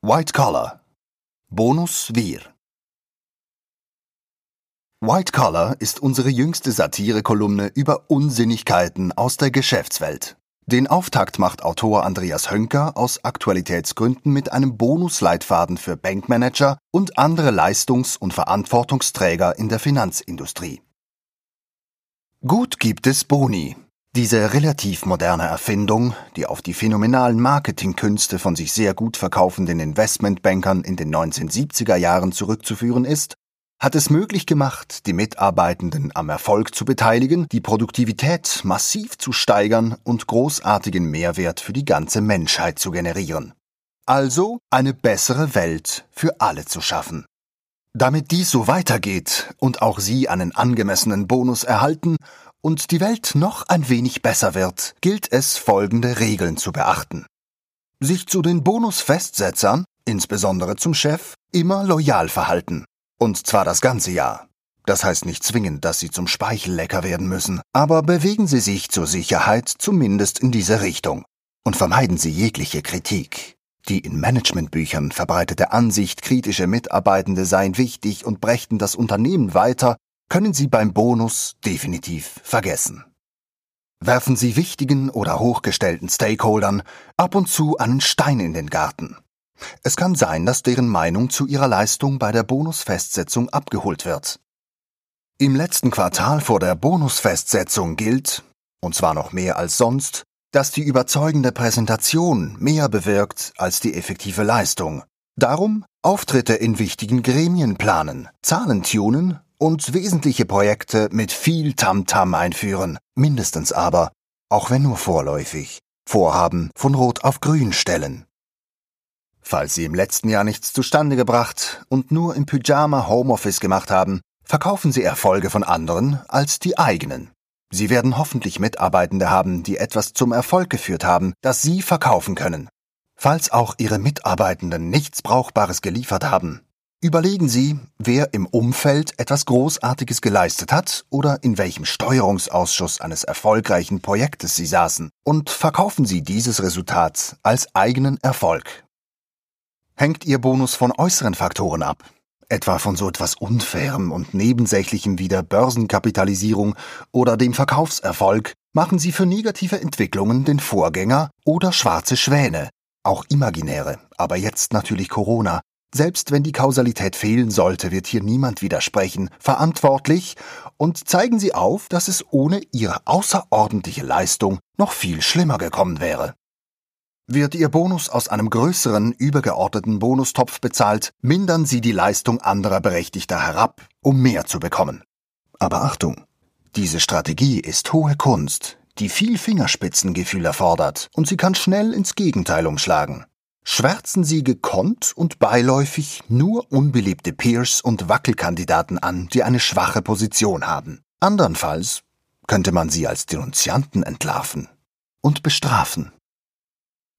White Collar Bonus Wir White Collar ist unsere jüngste Satirekolumne über Unsinnigkeiten aus der Geschäftswelt. Den Auftakt macht Autor Andreas Hönker aus Aktualitätsgründen mit einem Bonusleitfaden für Bankmanager und andere Leistungs- und Verantwortungsträger in der Finanzindustrie. Gut gibt es Boni, diese relativ moderne Erfindung, die auf die phänomenalen Marketingkünste von sich sehr gut verkaufenden Investmentbankern in den 1970er Jahren zurückzuführen ist, hat es möglich gemacht, die Mitarbeitenden am Erfolg zu beteiligen, die Produktivität massiv zu steigern und großartigen Mehrwert für die ganze Menschheit zu generieren. Also eine bessere Welt für alle zu schaffen. Damit dies so weitergeht und auch Sie einen angemessenen Bonus erhalten und die Welt noch ein wenig besser wird, gilt es, folgende Regeln zu beachten. Sich zu den Bonusfestsetzern, insbesondere zum Chef, immer loyal verhalten. Und zwar das ganze Jahr. Das heißt nicht zwingend, dass Sie zum Speichellecker werden müssen, aber bewegen Sie sich zur Sicherheit zumindest in diese Richtung. Und vermeiden Sie jegliche Kritik. Die in Managementbüchern verbreitete Ansicht, kritische Mitarbeitende seien wichtig und brächten das Unternehmen weiter, können Sie beim Bonus definitiv vergessen. Werfen Sie wichtigen oder hochgestellten Stakeholdern ab und zu einen Stein in den Garten. Es kann sein, dass deren Meinung zu ihrer Leistung bei der Bonusfestsetzung abgeholt wird. Im letzten Quartal vor der Bonusfestsetzung gilt, und zwar noch mehr als sonst, dass die überzeugende Präsentation mehr bewirkt als die effektive Leistung. Darum Auftritte in wichtigen Gremien planen, Zahlen tunen und wesentliche Projekte mit viel Tamtam -Tam einführen, mindestens aber, auch wenn nur vorläufig, Vorhaben von Rot auf Grün stellen. Falls Sie im letzten Jahr nichts zustande gebracht und nur im Pyjama Homeoffice gemacht haben, verkaufen Sie Erfolge von anderen als die eigenen. Sie werden hoffentlich Mitarbeitende haben, die etwas zum Erfolg geführt haben, das Sie verkaufen können. Falls auch Ihre Mitarbeitenden nichts Brauchbares geliefert haben, Überlegen Sie, wer im Umfeld etwas Großartiges geleistet hat oder in welchem Steuerungsausschuss eines erfolgreichen Projektes Sie saßen. Und verkaufen Sie dieses Resultat als eigenen Erfolg. Hängt Ihr Bonus von äußeren Faktoren ab, etwa von so etwas Unfairem und Nebensächlichem wie der Börsenkapitalisierung oder dem Verkaufserfolg, machen Sie für negative Entwicklungen den Vorgänger oder schwarze Schwäne, auch imaginäre, aber jetzt natürlich Corona, selbst wenn die Kausalität fehlen sollte, wird hier niemand widersprechen, verantwortlich und zeigen Sie auf, dass es ohne Ihre außerordentliche Leistung noch viel schlimmer gekommen wäre. Wird Ihr Bonus aus einem größeren, übergeordneten Bonustopf bezahlt, mindern Sie die Leistung anderer Berechtigter herab, um mehr zu bekommen. Aber Achtung! Diese Strategie ist hohe Kunst, die viel Fingerspitzengefühl erfordert, und sie kann schnell ins Gegenteil umschlagen schwärzen sie gekonnt und beiläufig nur unbeliebte Peers und Wackelkandidaten an, die eine schwache Position haben. Andernfalls könnte man sie als Denunzianten entlarven und bestrafen.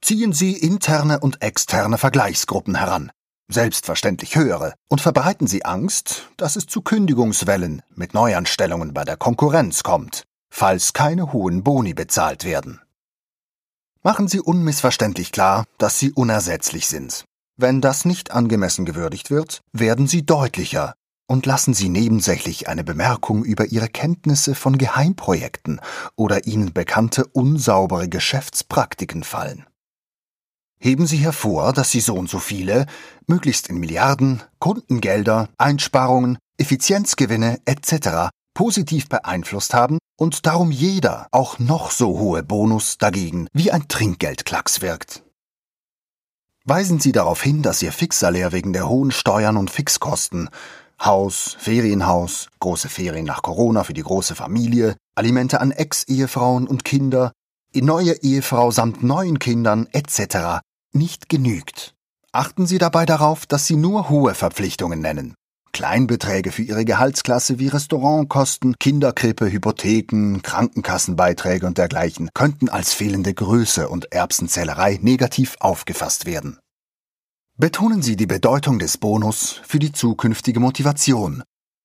Ziehen Sie interne und externe Vergleichsgruppen heran, selbstverständlich höhere, und verbreiten Sie Angst, dass es zu Kündigungswellen mit Neuanstellungen bei der Konkurrenz kommt, falls keine hohen Boni bezahlt werden. Machen Sie unmissverständlich klar, dass Sie unersetzlich sind. Wenn das nicht angemessen gewürdigt wird, werden Sie deutlicher und lassen Sie nebensächlich eine Bemerkung über Ihre Kenntnisse von Geheimprojekten oder Ihnen bekannte unsaubere Geschäftspraktiken fallen. Heben Sie hervor, dass Sie so und so viele, möglichst in Milliarden, Kundengelder, Einsparungen, Effizienzgewinne etc positiv beeinflusst haben und darum jeder, auch noch so hohe Bonus dagegen wie ein Trinkgeldklacks wirkt. Weisen Sie darauf hin, dass Ihr Fixsalär wegen der hohen Steuern und Fixkosten Haus, Ferienhaus, große Ferien nach Corona für die große Familie, Alimente an Ex-Ehefrauen und Kinder, neue Ehefrau samt neuen Kindern etc. nicht genügt. Achten Sie dabei darauf, dass Sie nur hohe Verpflichtungen nennen. Kleinbeträge für ihre Gehaltsklasse wie Restaurantkosten, Kinderkrippe, Hypotheken, Krankenkassenbeiträge und dergleichen könnten als fehlende Größe und Erbsenzählerei negativ aufgefasst werden. Betonen Sie die Bedeutung des Bonus für die zukünftige Motivation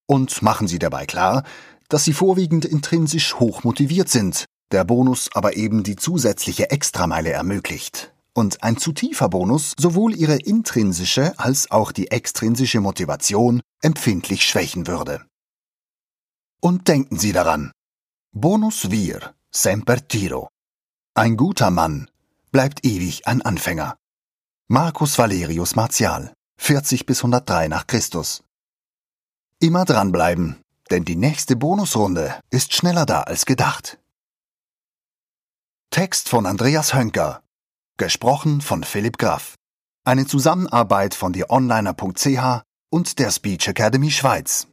und machen Sie dabei klar, dass Sie vorwiegend intrinsisch hoch motiviert sind, der Bonus aber eben die zusätzliche Extrameile ermöglicht und ein zu tiefer Bonus sowohl ihre intrinsische als auch die extrinsische Motivation empfindlich schwächen würde. Und denken Sie daran. Bonus vir, semper tiro. Ein guter Mann bleibt ewig ein Anfänger. Marcus Valerius Martial, 40 bis 103 nach Christus. Immer dranbleiben, denn die nächste Bonusrunde ist schneller da als gedacht. Text von Andreas Hönker. Gesprochen von Philipp Graf. Eine Zusammenarbeit von dieonliner.ch und der Speech Academy Schweiz.